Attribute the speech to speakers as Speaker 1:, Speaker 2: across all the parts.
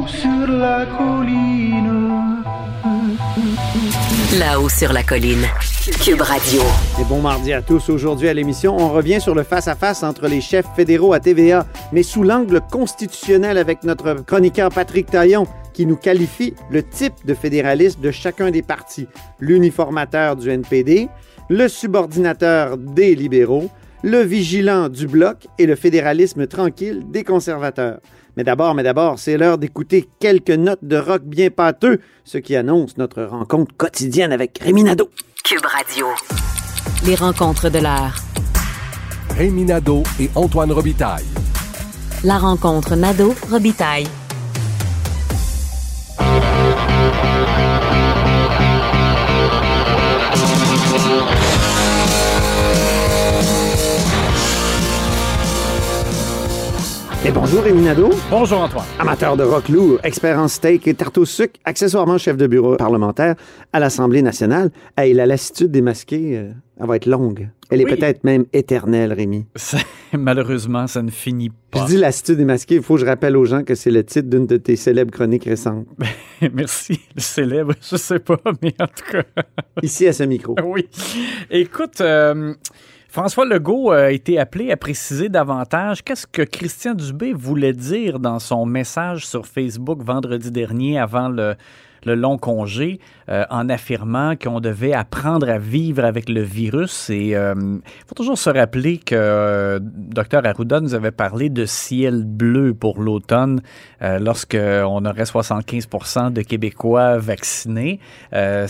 Speaker 1: Là-haut sur la colline.
Speaker 2: Là-haut sur la colline. Cube Radio.
Speaker 3: Et bon mardi à tous. Aujourd'hui à l'émission, on revient sur le face-à-face entre les chefs fédéraux à TVA, mais sous l'angle constitutionnel avec notre chroniqueur Patrick Taillon qui nous qualifie le type de fédéraliste de chacun des partis. L'uniformateur du NPD, le subordinateur des libéraux, le vigilant du bloc et le fédéralisme tranquille des conservateurs. Mais d'abord, mais d'abord, c'est l'heure d'écouter quelques notes de rock bien pâteux, ce qui annonce notre rencontre quotidienne avec Rémi Nadeau.
Speaker 2: Cube Radio.
Speaker 4: Les rencontres de l'heure.
Speaker 5: Rémi Nadeau et Antoine Robitaille.
Speaker 4: La rencontre Nadeau-Robitaille.
Speaker 3: Et bonjour Rémi Nadeau,
Speaker 6: Bonjour Antoine.
Speaker 3: amateur de rock lourd, expert en steak et tarte au sucre, accessoirement chef de bureau parlementaire à l'Assemblée nationale. Hey, la lassitude des masqués, euh, elle va être longue. Elle est peut-être même éternelle, Rémi.
Speaker 6: Malheureusement, ça ne finit
Speaker 3: Je
Speaker 6: pas.
Speaker 3: dis lassitude des masqués, il faut que je rappelle aux gens que c'est le titre d'une de tes célèbres chroniques récentes.
Speaker 6: Merci. Le célèbre, je sais pas, mais en tout cas,
Speaker 3: Ici à ce micro.
Speaker 6: oui. Écoute, euh, François Legault a été appelé à préciser davantage qu'est-ce que Christian Dubé voulait dire dans son message sur Facebook vendredi dernier avant le, le long congé euh, en affirmant qu'on devait apprendre à vivre avec le virus. Et il faut toujours se rappeler que euh, Dr Arruda nous avait parlé de ciel bleu pour l'automne euh, lorsqu'on aurait 75 de Québécois vaccinés. Euh,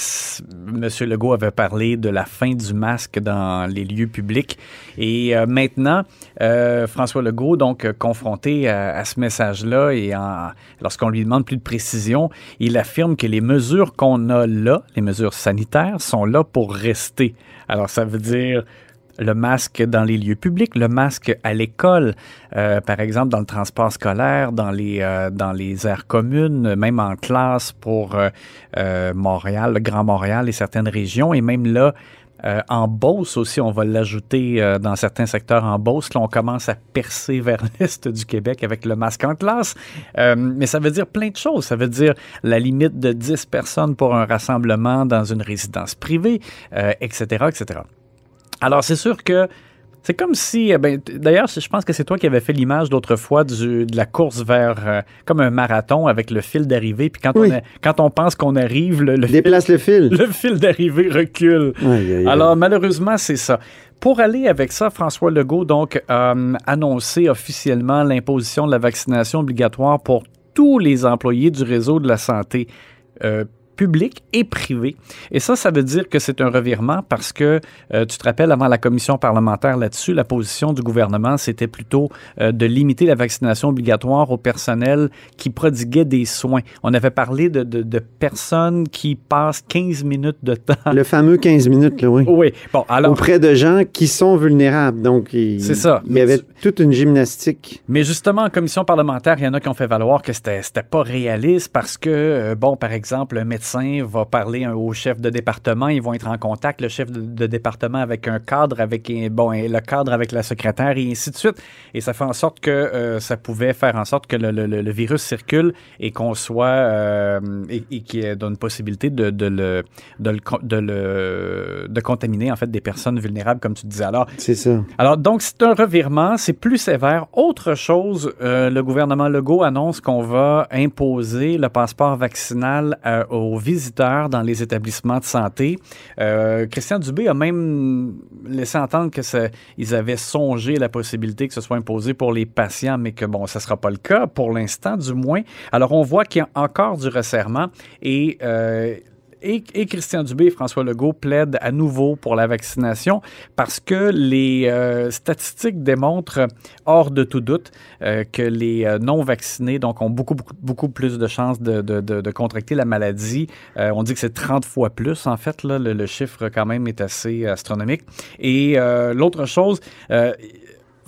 Speaker 6: Monsieur Legault avait parlé de la fin du masque dans les lieux publics. Et euh, maintenant, euh, François Legault, donc euh, confronté à, à ce message-là et lorsqu'on lui demande plus de précision, il affirme que les mesures qu'on a là, les mesures sanitaires, sont là pour rester. Alors, ça veut dire le masque dans les lieux publics, le masque à l'école, euh, par exemple dans le transport scolaire, dans les, euh, aires communes, même en classe pour euh, Montréal, le Grand Montréal et certaines régions, et même là, euh, en Beauce aussi, on va l'ajouter euh, dans certains secteurs en Beauce. Là, on commence à percer vers l'est du Québec avec le masque en classe. Euh, mais ça veut dire plein de choses. Ça veut dire la limite de 10 personnes pour un rassemblement dans une résidence privée, etc., etc. Alors, c'est sûr que c'est comme si, eh ben, d'ailleurs, je pense que c'est toi qui avais fait l'image l'autre fois du- de la course vers euh, comme un marathon avec le fil d'arrivée. Puis quand,
Speaker 3: Oui.
Speaker 6: on a- quand on pense qu'on arrive, le, le fil,
Speaker 3: Déplace le fil.
Speaker 6: le fil d'arrivée recule.
Speaker 3: Aïe, aïe, aïe.
Speaker 6: Alors, malheureusement, c'est ça. Pour aller avec ça, François Legault, donc, a annoncé officiellement l'imposition de la vaccination obligatoire pour tous les employés du réseau de la santé euh, public et privé. Et ça, ça veut dire que c'est un revirement parce que, euh, tu te rappelles, avant la commission parlementaire là-dessus, la position du gouvernement, c'était plutôt euh, de limiter la vaccination obligatoire au personnel qui prodiguait des soins. On avait parlé de, de- de personnes qui passent 15 minutes de temps.
Speaker 3: Le fameux 15 minutes, là, oui.
Speaker 6: Oui, bon, alors...
Speaker 3: Auprès de gens qui sont vulnérables. Donc, il,
Speaker 6: C'est ça.
Speaker 3: il y avait toute une gymnastique.
Speaker 6: Mais justement, en commission parlementaire, il y en a qui ont fait valoir que c'était c'était pas réaliste parce que, euh, bon, par exemple, un médecin médecin va parler au chef de département, ils vont être en contact, le chef de, de département avec un cadre, avec bon, et le cadre avec la secrétaire et ainsi de suite. Et ça fait en sorte que euh, ça pouvait faire en sorte que le, le- le- le virus circule et qu'on soit euh, et, et qu'il y ait une possibilité de, de le, de, le, de le- de contaminer en fait des personnes vulnérables comme tu disais. Alors
Speaker 3: C'est ça.
Speaker 6: alors, donc, c'est un revirement, c'est plus sévère. Autre chose, euh, le gouvernement Legault annonce qu'on va imposer le passeport vaccinal aux visiteurs dans les établissements de santé. Euh, Christian Dubé a même laissé entendre que ils avaient songé la possibilité que ce soit imposé pour les patients, mais que bon, ça ne sera pas le cas pour l'instant, du moins. Alors, on voit qu'il y a encore du resserrement et euh, et, Christian Dubé et François Legault plaident à nouveau pour la vaccination parce que les euh, statistiques démontrent, hors de tout doute, euh, que les euh, non-vaccinés donc, ont beaucoup, beaucoup, beaucoup plus de chances de, contracter la maladie. On dit que c'est 30 fois plus, en fait. Le, le chiffre, quand même, est assez astronomique. Et l'autre chose...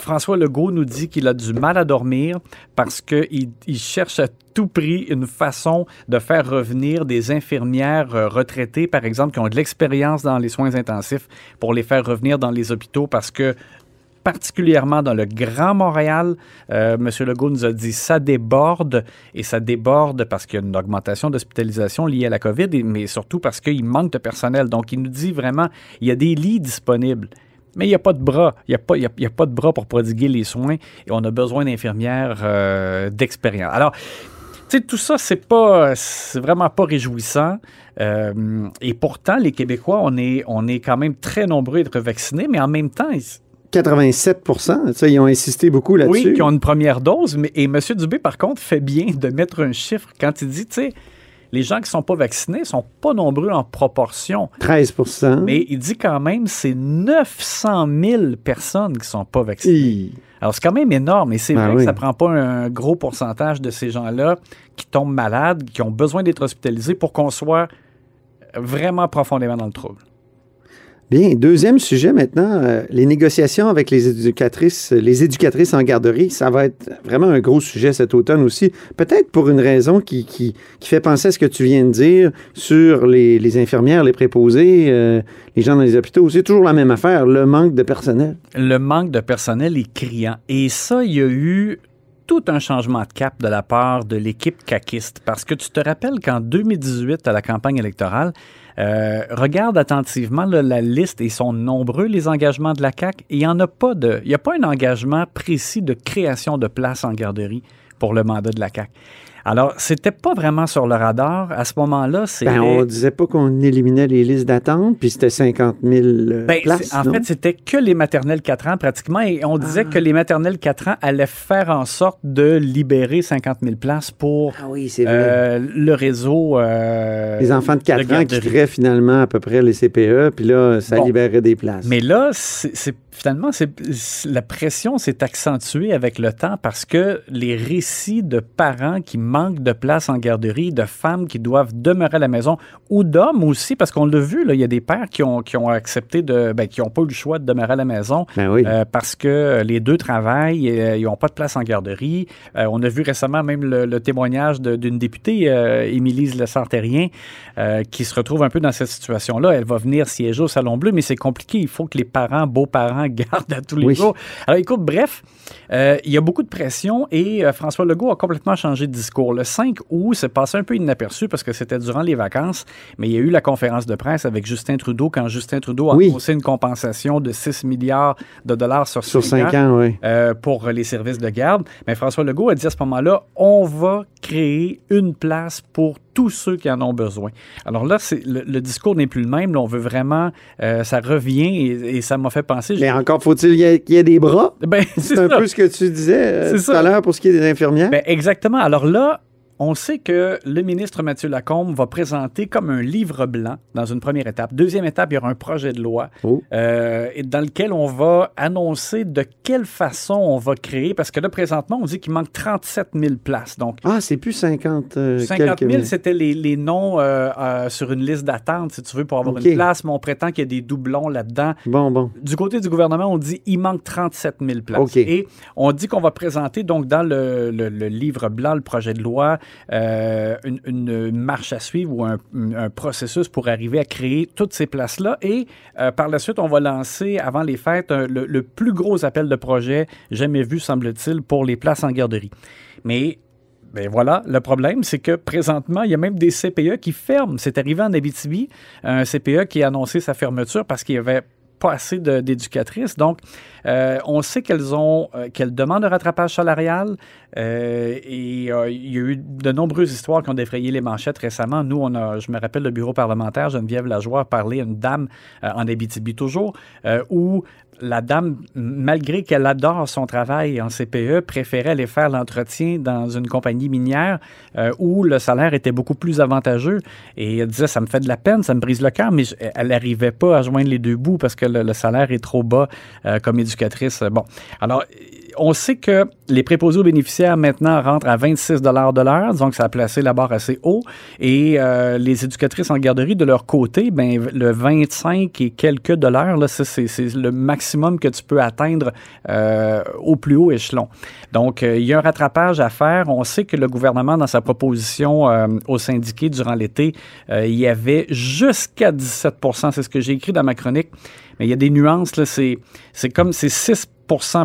Speaker 6: François Legault nous dit qu'il a du mal à dormir parce qu'il il cherche à tout prix une façon de faire revenir des infirmières euh, retraitées, par exemple, qui ont de l'expérience dans les soins intensifs, pour les faire revenir dans les hôpitaux parce que particulièrement dans le Grand Montréal. Euh, M. Legault nous a dit ça déborde et ça déborde parce qu'il y a une augmentation d'hospitalisation liée à la COVID, mais surtout parce qu'il manque de personnel. Donc, il nous dit vraiment, il y a des lits disponibles. Mais il n'y a pas de bras. Il n'y a, pas- a- y a pas de bras pour prodiguer les soins et on a besoin d'infirmières euh, d'expérience. Alors, tu sais, tout ça, c'est pas, c'est vraiment pas réjouissant. Euh, et pourtant, les Québécois, on est, on est quand même très nombreux à être vaccinés, mais en même temps, ils-
Speaker 3: 87% ça, ils ont insisté beaucoup là-dessus.
Speaker 6: oui, qui ont une première dose. Mais, et M. Dubé, par contre, fait bien de mettre un chiffre quand il dit, tu sais, les gens qui sont pas vaccinés sont pas nombreux en proportion.
Speaker 3: 13
Speaker 6: Mais il dit quand même, c'est 900 000 personnes qui sont pas vaccinées. Alors, c'est quand même énorme. Et c'est
Speaker 3: Ben
Speaker 6: vrai
Speaker 3: oui.
Speaker 6: que ça prend pas un gros pourcentage de ces gens-là qui tombent malades, qui ont besoin d'être hospitalisés pour qu'on soit vraiment profondément dans le trouble.
Speaker 3: Bien, deuxième sujet maintenant, euh, les négociations avec les éducatrices, les éducatrices en garderie, ça va être vraiment un gros sujet cet automne aussi. Peut-être pour une raison qui, qui, fait penser à ce que tu viens de dire sur les, les infirmières, les préposés, euh, les gens dans les hôpitaux. C'est toujours la même affaire, le manque de personnel.
Speaker 6: le manque de personnel est criant. Et ça, il y a eu tout un changement de cap de la part de l'équipe caquiste. Parce que tu te rappelles qu'en 2018, à la campagne électorale, euh, regarde attentivement la liste et ils sont nombreux les engagements de la CAC. Il n'y en a pas de, il y a pas un engagement précis de création de places en garderie pour le mandat de la CAC. Alors, c'était pas vraiment sur le radar. À ce moment-là, c'est
Speaker 3: Ben, on disait pas qu'on éliminait les listes d'attente, puis c'était 50 000 euh,
Speaker 6: Ben,
Speaker 3: places,
Speaker 6: en
Speaker 3: non?
Speaker 6: fait, c'était que les maternelles 4 ans pratiquement et on disait que les maternelles 4 ans allaient faire en sorte de libérer 50 000 places pour
Speaker 3: Ah oui,
Speaker 6: euh, le réseau. euh,
Speaker 3: les enfants de 4 ans quitteraient finalement à peu près les CPE, puis là, ça
Speaker 6: Bon.
Speaker 3: libérait des places.
Speaker 6: Mais là, c'est finalement, c'est- la pression s'est accentuée avec le temps parce que les récits de parents qui manquent de place en garderie, de femmes qui doivent demeurer à la maison, ou d'hommes aussi, parce qu'on l'a vu, là, il y a des pères qui ont, qui ont accepté de, ben, qui n'ont pas eu le choix de demeurer à la maison
Speaker 3: Ben oui.
Speaker 6: euh, parce que les deux travaillent, et, euh, ils n'ont pas de place en garderie. Euh, on a vu récemment même le, le témoignage d'une députée, Émilise Lessartérien, euh, qui se retrouve un peu dans cette situation-là. Elle va venir siéger au Salon Bleu, mais c'est compliqué. Il faut que les parents, beaux-parents, gardent à tous les
Speaker 3: Oui.
Speaker 6: jours. Alors écoute, bref, il y a beaucoup de pression et François Legault a complètement changé de discours. Le 5 août, c'est passé un peu inaperçu parce que c'était durant les vacances, mais il y a eu la conférence de presse avec Justin Trudeau quand Justin Trudeau a
Speaker 3: Oui.
Speaker 6: annoncé une compensation de 6 milliards de dollars sur,
Speaker 3: Sur
Speaker 6: cinq
Speaker 3: 5 ans, oui.
Speaker 6: euh, pour les services de garde. Mais François Legault a dit à ce moment-là, on va créer une place pour tous ceux qui en ont besoin. Alors là, c'est, le, le discours n'est plus le même. Là, on veut vraiment, euh, ça revient et, et ça m'a fait penser.
Speaker 3: Mais encore faut-il qu'il y, ait- des bras?
Speaker 6: Ben,
Speaker 3: C'est un
Speaker 6: ça.
Speaker 3: peu ce que tu disais euh, tout
Speaker 6: ça.
Speaker 3: à l'heure pour ce qui est des infirmières.
Speaker 6: Ben, exactement. Alors là, on sait que le ministre Mathieu Lacombe va présenter comme un livre blanc dans une première étape. Deuxième étape, il y aura un projet de loi
Speaker 3: Oh.
Speaker 6: euh, dans lequel on va annoncer de quelle façon on va créer, parce que là, présentement, on dit qu'il manque 37 000 places. Donc,
Speaker 3: Ah, c'est plus 50 euh,
Speaker 6: 50
Speaker 3: quelques
Speaker 6: 000,
Speaker 3: mille.
Speaker 6: c'était les, les noms euh, euh, sur une liste d'attente, si tu veux, pour avoir une place, mais on prétend qu'il y a des doublons là-dedans.
Speaker 3: Bon, bon.
Speaker 6: Du côté du gouvernement, on dit il manque 37 000 places. Et on dit qu'on va présenter donc dans le, le- le livre blanc, le projet de loi, euh, une, marche à suivre ou un, processus pour arriver à créer toutes ces places-là. Et euh, par la suite, on va lancer, avant les fêtes, le plus gros appel de projet jamais vu, semble-t-il, pour les places en garderie. Mais ben voilà, le problème, c'est que présentement, il y a même des CPE qui ferment. C'est arrivé en Abitibi, un CPE qui a annoncé sa fermeture parce qu'il y avait pas assez d'éducatrices. Donc, euh, on sait qu'elles ont, euh, qu'elles demandent un rattrapage salarial euh, et il y a eu de nombreuses histoires qui ont défrayé les manchettes récemment. Nous, on a, je me rappelle, le bureau parlementaire, Geneviève Lajoie a parlé à une dame en Abitibi toujours, où la dame, malgré qu'elle adore son travail en CPE, préférait aller faire l'entretien dans une compagnie minière euh, où le salaire était beaucoup plus avantageux. Et elle disait, ça me fait de la peine, ça me brise le cœur, mais je- elle n'arrivait pas à joindre les deux bouts parce que le, salaire est trop bas euh, comme éducatrice. Bon, alors, on sait que les préposés aux bénéficiaires maintenant rentrent à 26 de l'heure, donc ça a placé la barre assez haut. Et euh, les éducatrices en garderie, de leur côté, ben, le 25 et quelques dollars, c'est, le maximum que tu peux atteindre euh, au plus haut échelon. Donc, euh, il y a un rattrapage à faire. On sait que le gouvernement, dans sa proposition aux syndiqués durant l'été, il y avait jusqu'à 17% c'est ce que j'ai écrit dans ma chronique. Mais il y a des nuances, c'est, c'est comme c'est 6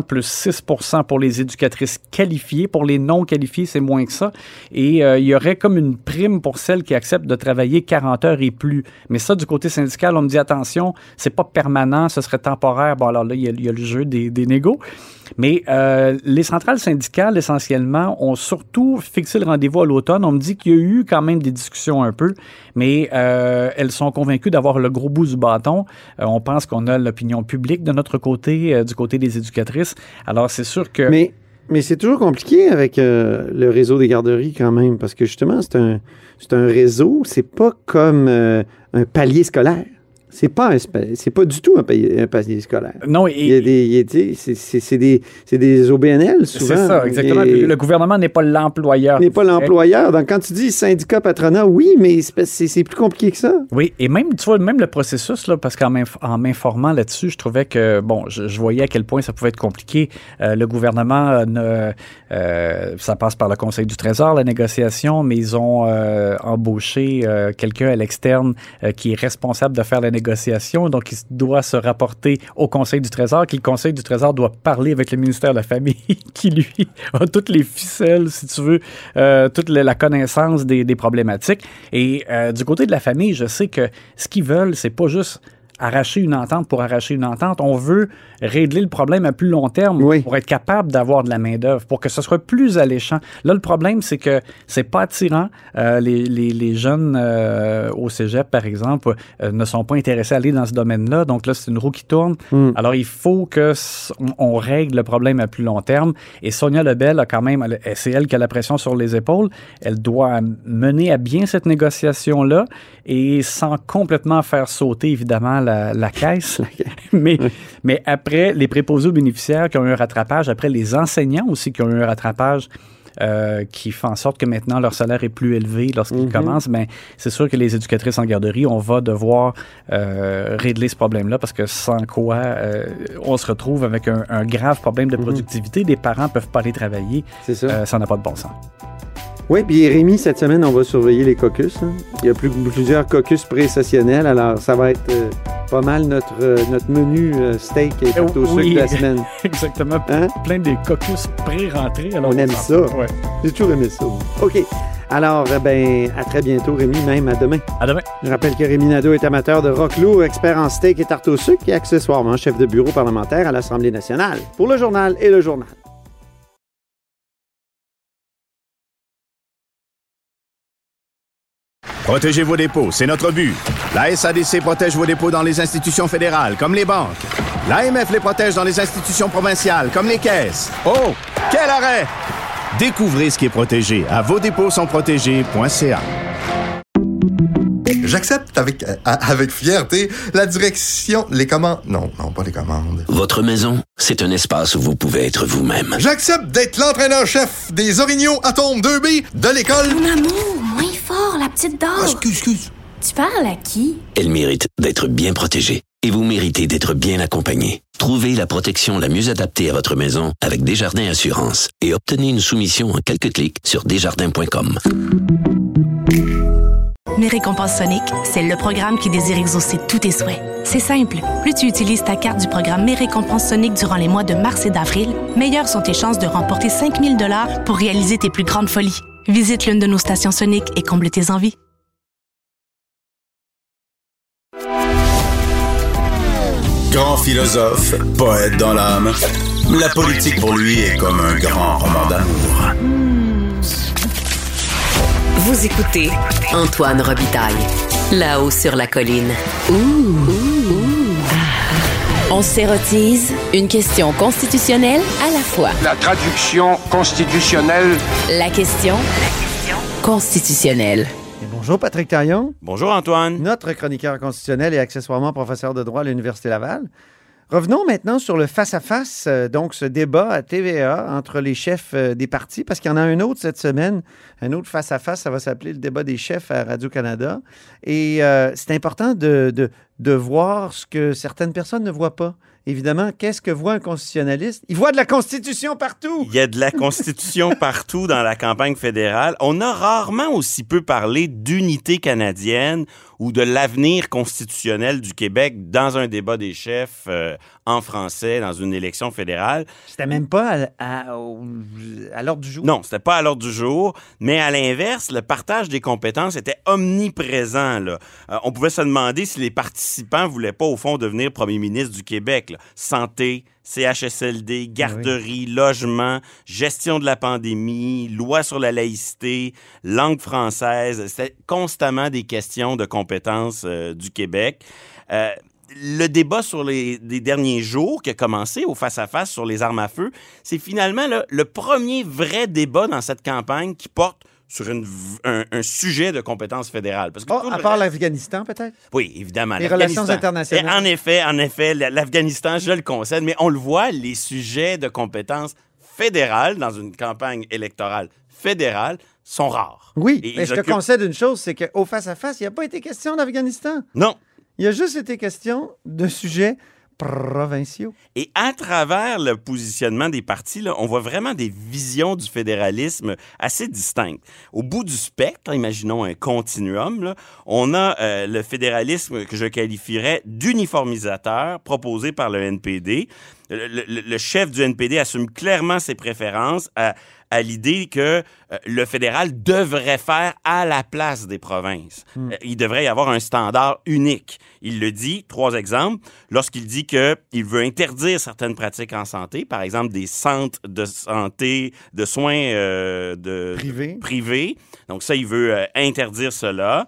Speaker 6: plus 6% pour les éducatrices qualifiées. Pour les non qualifiées, c'est moins que ça. Et euh, il y aurait comme une prime pour celles qui acceptent de travailler 40 heures et plus. Mais ça, du côté syndical, on me dit attention, c'est pas permanent, ce serait temporaire. Bon, alors là, il y a, le jeu des, des négos. Mais euh, les centrales syndicales, essentiellement, ont surtout fixé le rendez-vous à l'automne. On me dit qu'il y a eu quand même des discussions un peu, mais euh, elles sont convaincues d'avoir le gros bout du bâton. Euh, on pense qu'on a l'opinion publique de notre côté, du côté des éducatrices. Alors, c'est sûr que...
Speaker 3: Mais, mais c'est toujours compliqué avec le réseau des garderies quand même, parce que justement, c'est un, un réseau, c'est pas comme un palier scolaire. C'est pas, c'est pas du tout un un palier scolaire.
Speaker 6: Non,
Speaker 3: Il y a des, des- c'est, c'est- c'est des, c'est des OBNL souvent.
Speaker 6: C'est ça, exactement.
Speaker 3: Et-
Speaker 6: Le gouvernement n'est pas l'employeur.
Speaker 3: n'est pas l'employeur. Donc, quand tu dis syndicat patronat, oui, mais c'est, plus compliqué que ça.
Speaker 6: Oui, et même, tu vois, même le processus, là, parce qu'en m'inf- en m'informant là-dessus, je trouvais que, bon, je, je voyais à quel point ça pouvait être compliqué. Euh, le gouvernement, euh, ne, euh, ça passe par le Conseil du Trésor, la négociation, mais ils ont euh, embauché quelqu'un à l'externe qui est responsable de faire la négociation, donc il doit se rapporter au Conseil du Trésor, qui le Conseil du Trésor doit parler avec le ministère de la Famille, qui lui a toutes les ficelles, si tu veux, euh, toute la connaissance des, des problématiques. Et euh, du côté de la famille, je sais que ce qu'ils veulent, c'est pas juste arracher une entente pour arracher une entente. On veut régler le problème à plus long terme pour être capable d'avoir de la main-d'œuvre, pour que ce soit plus alléchant. Là, le problème, c'est que c'est pas attirant. Euh, les, les, les jeunes euh, au cégep, par exemple, euh, ne sont pas intéressés à aller dans ce domaine-là. Donc là, c'est une roue qui tourne.
Speaker 3: Mm.
Speaker 6: Alors, il faut que on, règle le problème à plus long terme. Et Sonia Lebel a quand même, c'est elle qui a la pression sur les épaules. Elle doit mener à bien cette négociation-là et sans complètement faire sauter, évidemment, la, la caisse. mais, mais après, les préposés aux bénéficiaires qui ont eu un rattrapage, après les enseignants aussi qui ont eu un rattrapage, euh, qui fait en sorte que maintenant leur salaire est plus élevé lorsqu'ils commencent, mais c'est sûr que les éducatrices en garderie, on va devoir euh, régler ce problème-là parce que sans quoi euh, on se retrouve avec un, un grave problème de productivité. Des parents peuvent pas aller travailler. Euh, ça n'a pas de bon sens.
Speaker 3: Oui, puis Rémi, cette semaine, on va surveiller les caucus. hein. Il y a plus, plusieurs caucus pré-sessionnels, alors ça va être euh, pas mal notre, euh, notre menu euh, steak et tarte au sucre de la semaine.
Speaker 6: exactement. Plein des caucus pré-rentrés.
Speaker 3: On aime ça.
Speaker 6: Ouais.
Speaker 3: J'ai toujours aimé ça. OK. Alors, ben, à très bientôt, Rémi, même à demain.
Speaker 6: À demain.
Speaker 3: Je rappelle que Rémi Nadeau est amateur de rock lourd, expert en steak et tarte au sucre et accessoirement chef de bureau parlementaire à l'Assemblée nationale. Pour le journal et le journal.
Speaker 7: Protégez vos dépôts, c'est notre but. La SADC protège vos dépôts dans les institutions fédérales, comme les banques. L'AMF les protège dans les institutions provinciales, comme les caisses. Oh, quel arrêt! Découvrez ce qui est protégé à vos dépôts sont protégés.ca.
Speaker 8: J'accepte avec, euh, avec fierté la direction, les commandes. Non, non, pas les commandes.
Speaker 9: Votre maison, c'est un espace où vous pouvez être vous-même.
Speaker 8: J'accepte d'être l'entraîneur-chef des Orignaux Atomes 2B de l'école.
Speaker 10: Mon amour, moins fort, la petite dame.
Speaker 8: excuse, excuse.
Speaker 10: Tu parles à qui?
Speaker 9: Elle mérite d'être bien protégée. et vous méritez d'être bien accompagné. Trouvez la protection la mieux adaptée à votre maison avec Desjardins Assurance et obtenez une soumission en quelques clics sur desjardins.com.
Speaker 10: Mes récompenses Sonic, c'est le programme qui désire exaucer tous tes souhaits. C'est simple. Plus tu utilises ta carte du programme Mes récompenses Sonic durant les mois de mars et d'avril, meilleures sont tes chances de remporter 5000 dollars pour réaliser tes plus grandes folies. Visite l'une de nos stations Sonic et comble tes envies.
Speaker 11: Grand philosophe, poète dans l'âme, la politique pour lui est comme un grand roman d'amour.
Speaker 2: Vous écoutez Antoine Robitaille, là-haut sur la colline.
Speaker 4: On s'érotise une question constitutionnelle à la fois.
Speaker 12: La traduction constitutionnelle.
Speaker 4: La question constitutionnelle.
Speaker 3: Et bonjour Patrick Taillon.
Speaker 13: Bonjour Antoine.
Speaker 3: Notre chroniqueur constitutionnel et accessoirement professeur de droit à l'Université Laval. Revenons maintenant sur le face-à-face, euh, donc ce débat à TVA entre les chefs euh, des partis, parce qu'il y en a un autre cette semaine, un autre face-à-face, ça va s'appeler le débat des chefs à Radio-Canada. Et euh, c'est important de, de, de voir ce que certaines personnes ne voient pas. Évidemment, qu'est-ce que voit un constitutionnaliste? Il voit de la Constitution partout!
Speaker 13: Il y a de la Constitution partout dans la campagne fédérale. On a rarement aussi peu parlé d'unité canadienne ou de l'avenir constitutionnel du Québec dans un débat des chefs euh, en français dans une élection fédérale.
Speaker 3: C'était même pas à, à, à l'ordre du jour.
Speaker 13: Non, c'était pas à l'ordre du jour, mais à l'inverse, le partage des compétences était omniprésent. Là. Euh, on pouvait se demander si les participants voulaient pas au fond devenir premier ministre du Québec. Là. Santé, CHSLD, garderie, oui. logement, gestion de la pandémie, loi sur la laïcité, langue française. C'était constamment des questions de compétences euh, du Québec. Euh, le débat sur les, les, derniers jours qui a commencé au face-à-face -face sur les armes à feu, c'est finalement là, le premier vrai débat dans cette campagne qui porte sur une, un, un, sujet de compétence fédérale. Parce que
Speaker 3: oh, à part l'Afghanistan, peut-être?
Speaker 13: Oui, évidemment.
Speaker 3: Les relations internationales.
Speaker 13: Et en effet, en effet, l'Afghanistan, je le concède, mais on le voit, les sujets de compétence fédérale dans une campagne électorale fédérale sont rares.
Speaker 3: Oui, et mais je te concède une chose, c'est qu'au face-à-face, il n'y a pas été question d'Afghanistan.
Speaker 13: Non.
Speaker 3: Il y a juste été question de sujets
Speaker 13: Et à travers le positionnement des partis, là, on voit vraiment des visions du fédéralisme assez distinctes. Au bout du spectre, imaginons un continuum, là, on a euh, le fédéralisme que je qualifierais d'uniformisateur proposé par le NPD. Le, le, chef du NPD assume clairement ses préférences à, à l'idée que euh, le fédéral devrait faire à la place des provinces. Mm. il devrait y avoir un standard unique. Il le dit, trois exemples, lorsqu'il dit qu'il veut interdire certaines pratiques en santé, par exemple des centres de santé, de soins euh, de,
Speaker 3: Privé.
Speaker 13: de, privés. Donc ça, il veut euh, interdire cela.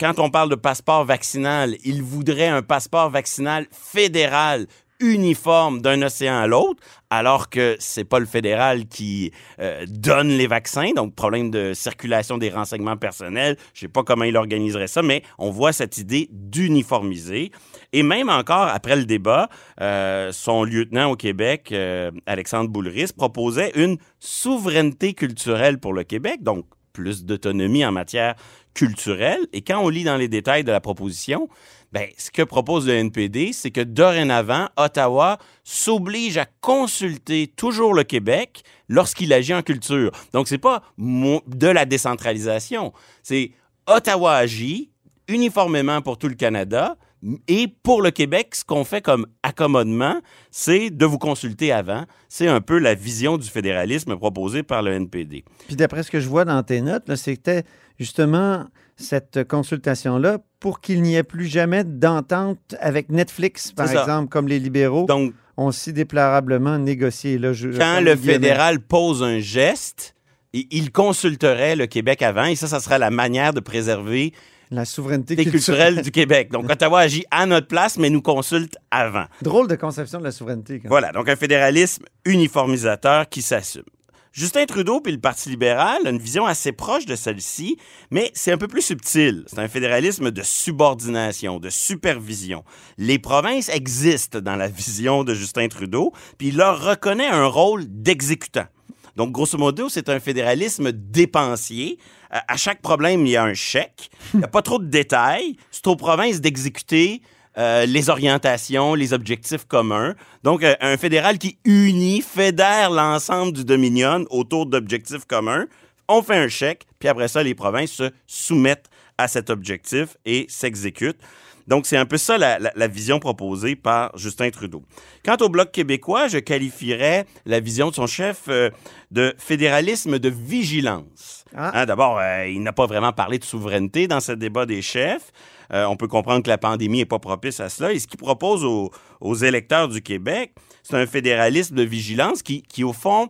Speaker 13: quand on parle de passeport vaccinal, il voudrait un passeport vaccinal fédéral uniforme d'un océan à l'autre, alors que c'est pas le fédéral qui euh, donne les vaccins, donc problème de circulation des renseignements personnels. Je sais pas comment il organiserait ça, mais on voit cette idée d'uniformiser. Et même encore après le débat, euh, son lieutenant au Québec, euh, Alexandre Boulris, proposait une souveraineté culturelle pour le Québec, donc plus d'autonomie en matière culturelle. Et quand on lit dans les détails de la proposition, ben, ce que propose le NPD, c'est que dorénavant, Ottawa s'oblige à consulter toujours le Québec lorsqu'il agit en culture. Donc, c'est pas de la décentralisation. C'est Ottawa agit uniformément pour tout le Canada. Et pour le Québec, ce qu'on fait comme accommodement, c'est de vous consulter avant. C'est un peu la vision du fédéralisme proposée par le NPD.
Speaker 3: Puis d'après ce que je vois dans tes notes, c'était justement cette consultation-là pour qu'il n'y ait plus jamais d'entente avec Netflix, par exemple, comme les libéraux
Speaker 13: Donc,
Speaker 3: ont si déplorablement négocié. Là, je,
Speaker 13: quand le fédéral pose un geste, il consulterait le Québec avant, et ça, ça sera la manière de préserver
Speaker 3: la souveraineté
Speaker 13: culturelle. culturelle du Québec. Donc, Ottawa agit à notre place, mais nous consulte avant.
Speaker 3: Drôle de conception de la souveraineté. Quand
Speaker 13: voilà, donc un fédéralisme uniformisateur qui s'assume. Justin Trudeau puis le Parti libéral a une vision assez proche de celle-ci, mais c'est un peu plus subtil. C'est un fédéralisme de subordination, de supervision. Les provinces existent dans la vision de Justin Trudeau, puis il leur reconnaît un rôle d'exécutant. Donc, grosso modo, c'est un fédéralisme dépensier. À chaque problème, il y a un chèque. Il n'y a pas trop de détails. C'est aux provinces d'exécuter euh, les orientations, les objectifs communs. Donc, euh, un fédéral qui unit, fédère l'ensemble du Dominion autour d'objectifs communs. On fait un chèque, puis après ça, les provinces se soumettent à cet objectif et s'exécutent. Donc, c'est un peu ça la, la- la vision proposée par Justin Trudeau. Quant au Bloc québécois, je qualifierais la vision de son chef euh, de fédéralisme de vigilance. Hein, D'abord, euh, il n'a pas vraiment parlé de souveraineté dans ce débat des chefs. Euh, on peut comprendre que la pandémie n'est pas propice à cela. Et ce qu'il propose aux, aux électeurs du Québec, c'est un fédéralisme de vigilance qui, qui, au fond,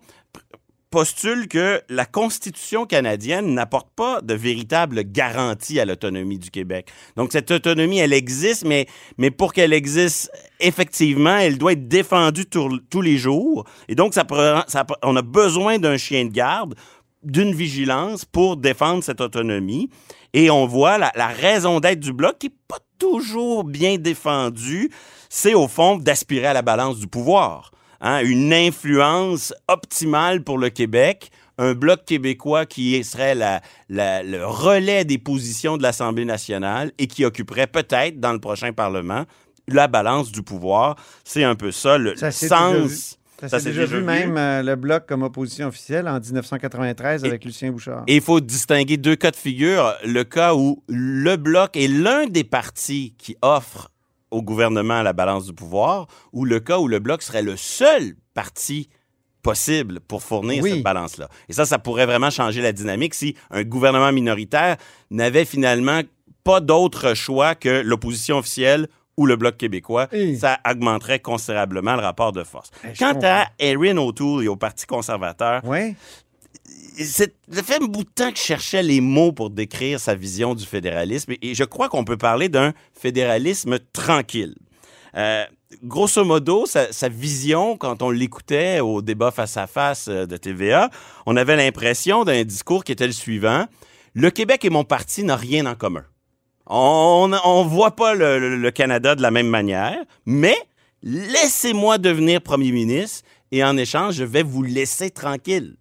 Speaker 13: postule que la Constitution canadienne n'apporte pas de véritable garantie à l'autonomie du Québec. Donc, cette autonomie, elle existe, mais, mais pour qu'elle existe effectivement, elle doit être défendue tous les jours. Et donc, ça, on a besoin d'un chien de garde, d'une vigilance pour défendre cette autonomie. Et on voit la, la raison d'être du Bloc qui n'est pas toujours bien défendue, c'est au fond d'aspirer à la balance du pouvoir hein, une influence optimale pour le Québec, un bloc québécois qui serait la- la- le relais des positions de l'Assemblée nationale et qui occuperait peut-être dans le prochain Parlement la balance du pouvoir. C'est un peu ça le
Speaker 3: Ça
Speaker 13: sens.
Speaker 3: Ça,
Speaker 13: Ça
Speaker 3: s'est déjà,
Speaker 13: déjà
Speaker 3: vu, même euh, le Bloc comme opposition officielle en 1993 avec Lucien Bouchard.
Speaker 13: Et il faut distinguer deux cas de figure. Le cas où le Bloc est l'un des partis qui offre au gouvernement la balance du pouvoir, ou le cas où le Bloc serait le seul parti possible pour fournir
Speaker 3: Oui.
Speaker 13: cette balance-là. Et ça, ça pourrait vraiment changer la dynamique si un gouvernement minoritaire n'avait finalement pas d'autre choix que l'opposition officielle ou le Bloc québécois. Ça augmenterait considérablement le rapport de force.
Speaker 3: je
Speaker 13: Quant à Erin O'Toole et au Parti conservateur, c'est- ça fait un bout de temps que je cherchais les mots pour décrire sa vision du fédéralisme et, je crois qu'on peut parler d'un fédéralisme tranquille. Euh, grosso modo, sa, vision, quand on l'écoutait au débat face-à-face euh, de TVA, on avait l'impression d'un discours qui était le suivant. Le Québec et mon parti n'ont rien en commun. On ne voit pas le Canada de la même manière, mais laissez-moi devenir premier ministre et en échange, je vais vous laisser tranquille.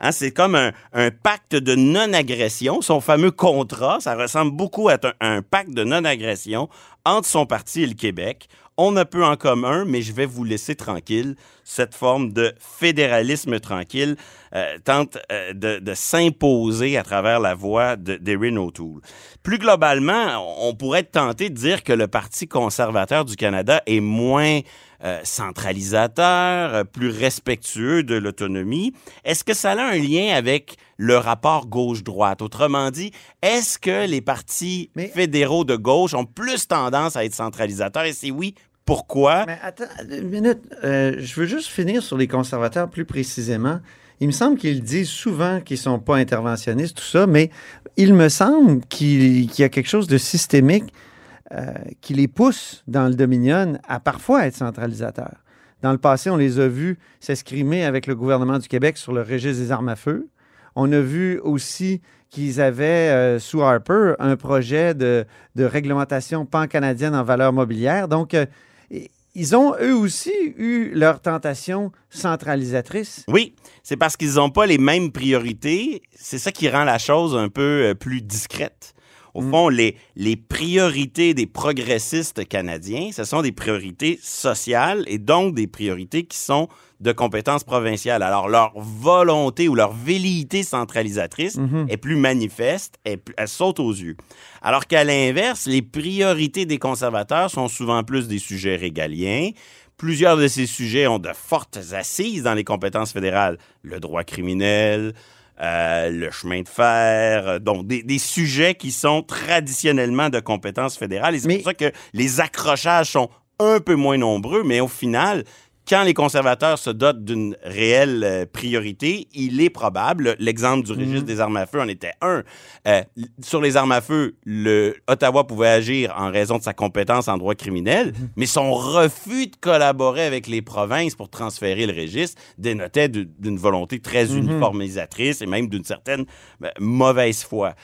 Speaker 13: Hein, c'est comme un, pacte de non-agression. Son fameux contrat, ça ressemble beaucoup à un, pacte de non-agression entre son parti et le Québec. On a peu en commun, mais je vais vous laisser tranquille. Cette forme de fédéralisme tranquille euh, tente euh, de, s'imposer à travers la voix de- d'Erin O'Toole. Plus globalement, on pourrait être tenté de dire que le Parti conservateur du Canada est moins euh, centralisateur, euh, plus respectueux de l'autonomie. Est-ce que ça a un lien avec le rapport gauche-droite? Autrement dit, est-ce que les partis fédéraux de gauche ont plus tendance à être centralisateurs? Et si oui, pourquoi?
Speaker 3: Mais attends une minute. Euh, je veux juste finir sur les conservateurs plus précisément. Il me semble qu'ils disent souvent qu'ils ne sont pas interventionnistes, tout ça, mais il me semble qu'il qu'il y a quelque chose de systémique euh, qui les pousse dans le Dominion à parfois être centralisateurs. Dans le passé, on les a vus s'escrimer avec le gouvernement du Québec sur le registre des armes à feu. On a vu aussi qu'ils avaient, euh, sous Harper, un projet de, réglementation pan-canadienne en valeur mobilière. Donc, euh, ils ont eux aussi eu leur tentation centralisatrice.
Speaker 13: Oui, c'est parce qu'ils n'ont pas les mêmes priorités. C'est ça qui rend la chose un peu plus discrète. Au fond, les, les priorités des progressistes canadiens, ce sont des priorités sociales et donc des priorités qui sont de compétences provinciales. Alors, leur volonté ou leur velléité centralisatrice
Speaker 3: Mhm.
Speaker 13: est plus manifeste, elle, elle saute aux yeux. Alors qu'à l'inverse, les priorités des conservateurs sont souvent plus des sujets régaliens. Plusieurs de ces sujets ont de fortes assises dans les compétences fédérales. Le droit criminel, euh, le chemin de fer, euh, donc des, des sujets qui sont traditionnellement de compétences fédérales. Et c'est pour ça que les accrochages sont un peu moins nombreux, mais au final, quand les conservateurs se dotent d'une réelle euh, priorité, il est probable, l'exemple du registre des armes à feu en était un, euh, sur les armes à feu, le Ottawa pouvait agir en raison de sa compétence en droit criminel, mais son refus de collaborer avec les provinces pour transférer le registre dénotait d'une volonté très
Speaker 3: Mhm.
Speaker 13: uniformisatrice et même d'une certaine euh, mauvaise foi.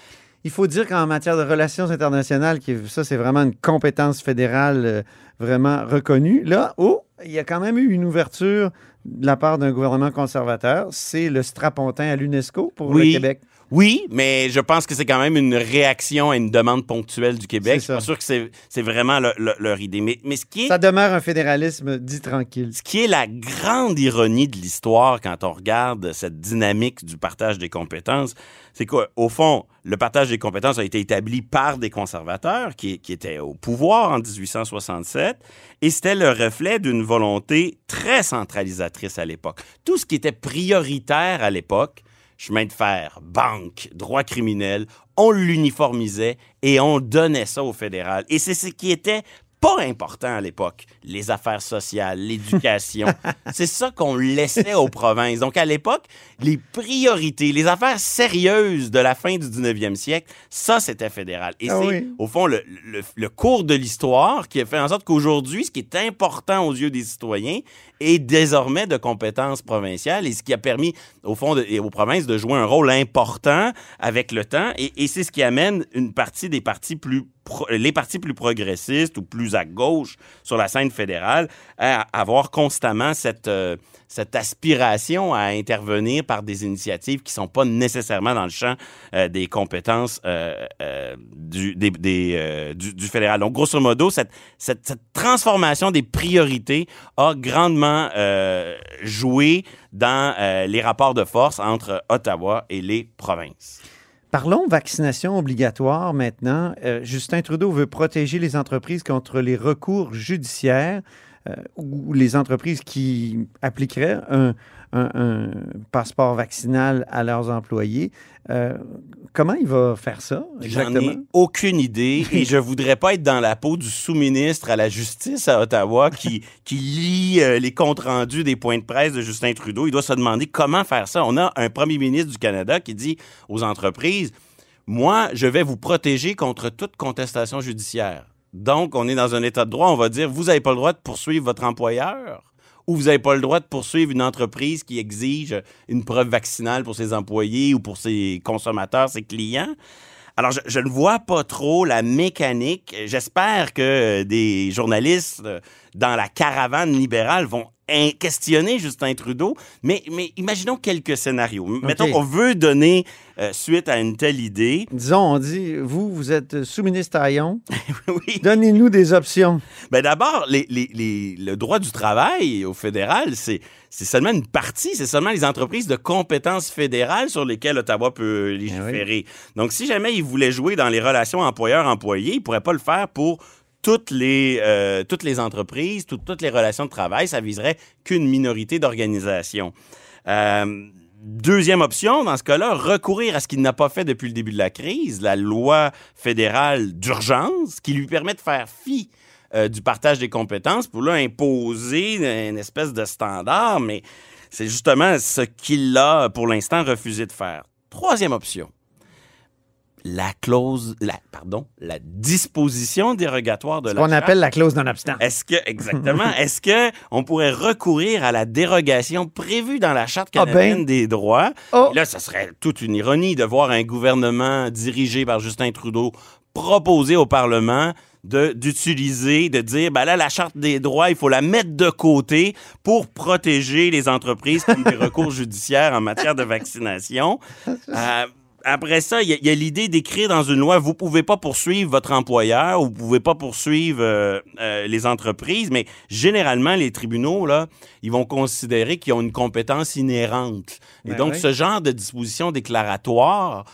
Speaker 3: Il faut dire qu'en matière de relations internationales, ça, c'est vraiment une compétence fédérale euh, vraiment reconnue. Là, oh, il y a quand même eu une ouverture de la part d'un gouvernement conservateur. C'est le strapontin à l'UNESCO pour le Québec.
Speaker 13: Oui, mais je pense que c'est quand même une réaction à une demande ponctuelle du Québec. Je suis pas sûr que c'est c'est vraiment le- le- leur idée. Mais, mais ce qui est
Speaker 3: Ça demeure un fédéralisme dit tranquille.
Speaker 13: ce qui est la grande ironie de l'histoire quand on regarde cette dynamique du partage des compétences, c'est qu'au fond, le partage des compétences a été établi par des conservateurs qui, qui étaient au pouvoir en 1867 et c'était le reflet d'une volonté très centralisatrice à l'époque. Tout ce qui était prioritaire à l'époque, chemin de fer, banque, droit criminel, on l'uniformisait et on donnait ça au fédéral. Et c'est ce qui était pas important à l'époque. Les affaires sociales, l'éducation. c'est ça qu'on laissait aux provinces. Donc, à l'époque, les priorités, les affaires sérieuses de la fin du 19e siècle, ça, c'était fédéral. Et
Speaker 3: Ah
Speaker 13: c'est,
Speaker 3: oui.
Speaker 13: au fond, le, le- le cours de l'histoire qui a fait en sorte qu'aujourd'hui, ce qui est important aux yeux des citoyens est désormais de compétences provinciales et ce qui a permis, au fond, et aux provinces de jouer un rôle important avec le temps. Et, et c'est ce qui amène une partie des partis plus les partis plus progressistes ou plus à gauche sur la scène fédérale à avoir constamment cette, euh, cette aspiration à intervenir par des initiatives qui sont pas nécessairement dans le champ euh, des compétences euh, euh, du, fédéral. Donc, grosso modo, cette, cette, cette transformation des priorités a grandement joué dans les rapports de force entre Ottawa et les provinces.
Speaker 3: Parlons vaccination obligatoire maintenant. Justin Trudeau veut protéger les entreprises contre les recours judiciaires ou les entreprises qui appliqueraient un, un- un passeport vaccinal à leurs employés. Euh, comment il va faire ça
Speaker 13: J'en ai aucune idée et je voudrais pas être dans la peau du sous-ministre à la justice à Ottawa qui, qui lit euh, les comptes rendus des points de presse de Justin Trudeau. Il doit se demander comment faire ça. On a un premier ministre du Canada qui dit aux entreprises Moi, je vais vous protéger contre toute contestation judiciaire. Donc, on est dans un état de droit. On va dire Vous n'avez pas le droit de poursuivre votre employeur ou vous n'avez pas le droit de poursuivre une entreprise qui exige une preuve vaccinale pour ses employés ou pour ses consommateurs, ses clients. Alors, je, ne vois pas trop la mécanique. J'espère que des journalistes dans la caravane libérale vont questionner Justin Trudeau, mais, mais imaginons quelques scénarios. Mettons qu'on veut donner euh, suite à une telle idée.
Speaker 3: Disons, on dit, vous, vous êtes sous-ministre Taillon. Donnez-nous des options.
Speaker 13: Ben d'abord, les, les- les- le droit du travail au fédéral, c'est c'est seulement une partie, c'est seulement les entreprises de compétences fédérales sur lesquelles Ottawa peut légiférer. Donc, si jamais il voulait jouer dans les relations employeur-employé, il pourrait pas le faire pour toutes les, euh, toutes les entreprises, tout- toutes les relations de travail. Ça viserait qu'une minorité d'organisations. Euh, Deuxième option, dans ce cas-là, recourir à ce qu'il n'a pas fait depuis le début de la crise, la loi fédérale d'urgence, qui lui permet de faire fi euh, du partage des compétences pour là imposer une espèce de standard, mais c'est justement ce qu'il a pour l'instant refusé de faire. Troisième option, la clause, la, pardon, la disposition dérogatoire de
Speaker 3: Ce
Speaker 13: la
Speaker 3: qu'on appelle la clause non-obstant.
Speaker 13: Est-ce que, exactement, est-ce que on pourrait recourir à la dérogation prévue dans la Charte
Speaker 3: Ah
Speaker 13: canadienne
Speaker 3: ben.
Speaker 13: des droits?
Speaker 3: Oh.
Speaker 13: Là, ce serait toute une ironie de voir un gouvernement dirigé par Justin Trudeau proposer au Parlement de- d'utiliser, de, dire, ben là, la Charte des droits, il faut la mettre de côté pour protéger les entreprises contre des recours judiciaires en matière de vaccination. Euh, après ça, il y a, a l'idée d'écrire dans une loi, vous pouvez pas poursuivre votre employeur, ou vous pouvez pas poursuivre euh, euh, les entreprises, mais généralement, les tribunaux, là, ils vont considérer qu'ils ont une compétence inhérente. Et
Speaker 3: Ben
Speaker 13: donc,
Speaker 3: oui.
Speaker 13: ce genre de disposition déclaratoire,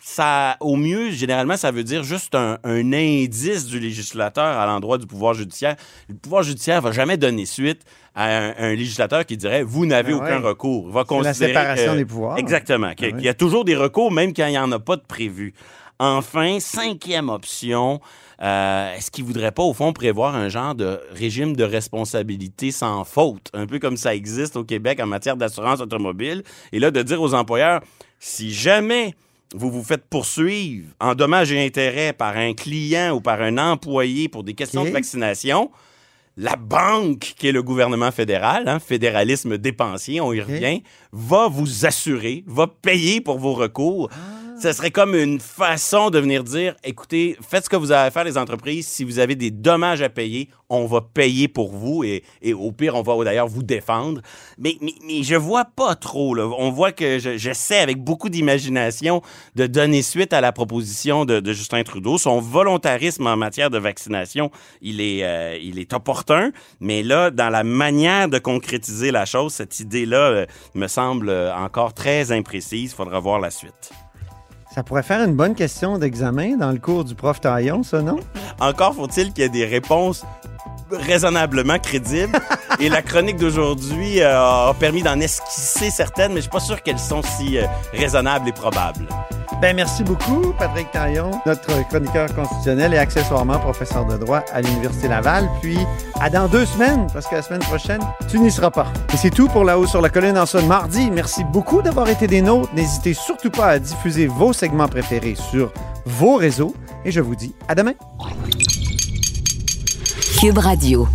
Speaker 13: ça, au mieux, généralement, ça veut dire juste un, un indice du législateur à l'endroit du pouvoir judiciaire. Le pouvoir judiciaire va jamais donner suite à un, un législateur qui dirait vous n'avez
Speaker 3: Ah
Speaker 13: aucun recours. Il va
Speaker 3: la séparation
Speaker 13: que-
Speaker 3: des pouvoirs.
Speaker 13: Exactement.
Speaker 3: Ah ouais.
Speaker 13: qu'il y a toujours des recours, même quand il n'y en a pas de prévu. Enfin, cinquième option, euh, est-ce qu'il ne voudrait pas, au fond, prévoir un genre de régime de responsabilité sans faute, un peu comme ça existe au Québec en matière d'assurance automobile, et là, de dire aux employeurs, si jamais vous vous faites poursuivre en dommages et intérêts par un client ou par un employé pour des questions de vaccination, la banque, qui est le gouvernement fédéral, hein, fédéralisme dépensier, on y revient, va vous assurer, va payer pour vos recours. Ce serait comme une façon de venir dire, écoutez, faites ce que vous avez à faire les entreprises. Si vous avez des dommages à payer, on va payer pour vous et, et au pire, on va d'ailleurs vous défendre. Mais, mais, mais je vois pas trop. On voit que je- j'essaie avec beaucoup d'imagination de donner suite à la proposition de, de Justin Trudeau. Son volontarisme en matière de vaccination, il est, euh, il est opportun. Mais là, dans la manière de concrétiser la chose, cette idée-là euh, me semble euh, encore très imprécise. Il faudra voir la suite.
Speaker 3: Ça pourrait faire une bonne question d'examen dans le cours du prof Taillon, ça, non?
Speaker 13: Encore faut-il qu'il y ait des réponses raisonnablement crédibles. Et la chronique d'aujourd'hui euh, a permis d'en esquisser certaines, mais je suis pas sûr qu'elles sont si euh, raisonnables et probables.
Speaker 3: Ben, merci beaucoup, Patrick Taillon, notre chroniqueur constitutionnel et accessoirement professeur de droit à l'Université Laval. Puis, à dans deux semaines, parce que la semaine prochaine, tu n'y seras pas. Et c'est tout pour La Haut sur la Colline en ce mardi. Merci beaucoup d'avoir été des nôtres. N'hésitez surtout pas à diffuser vos segments préférés sur vos réseaux. Et je vous dis à demain.
Speaker 2: Cube Radio.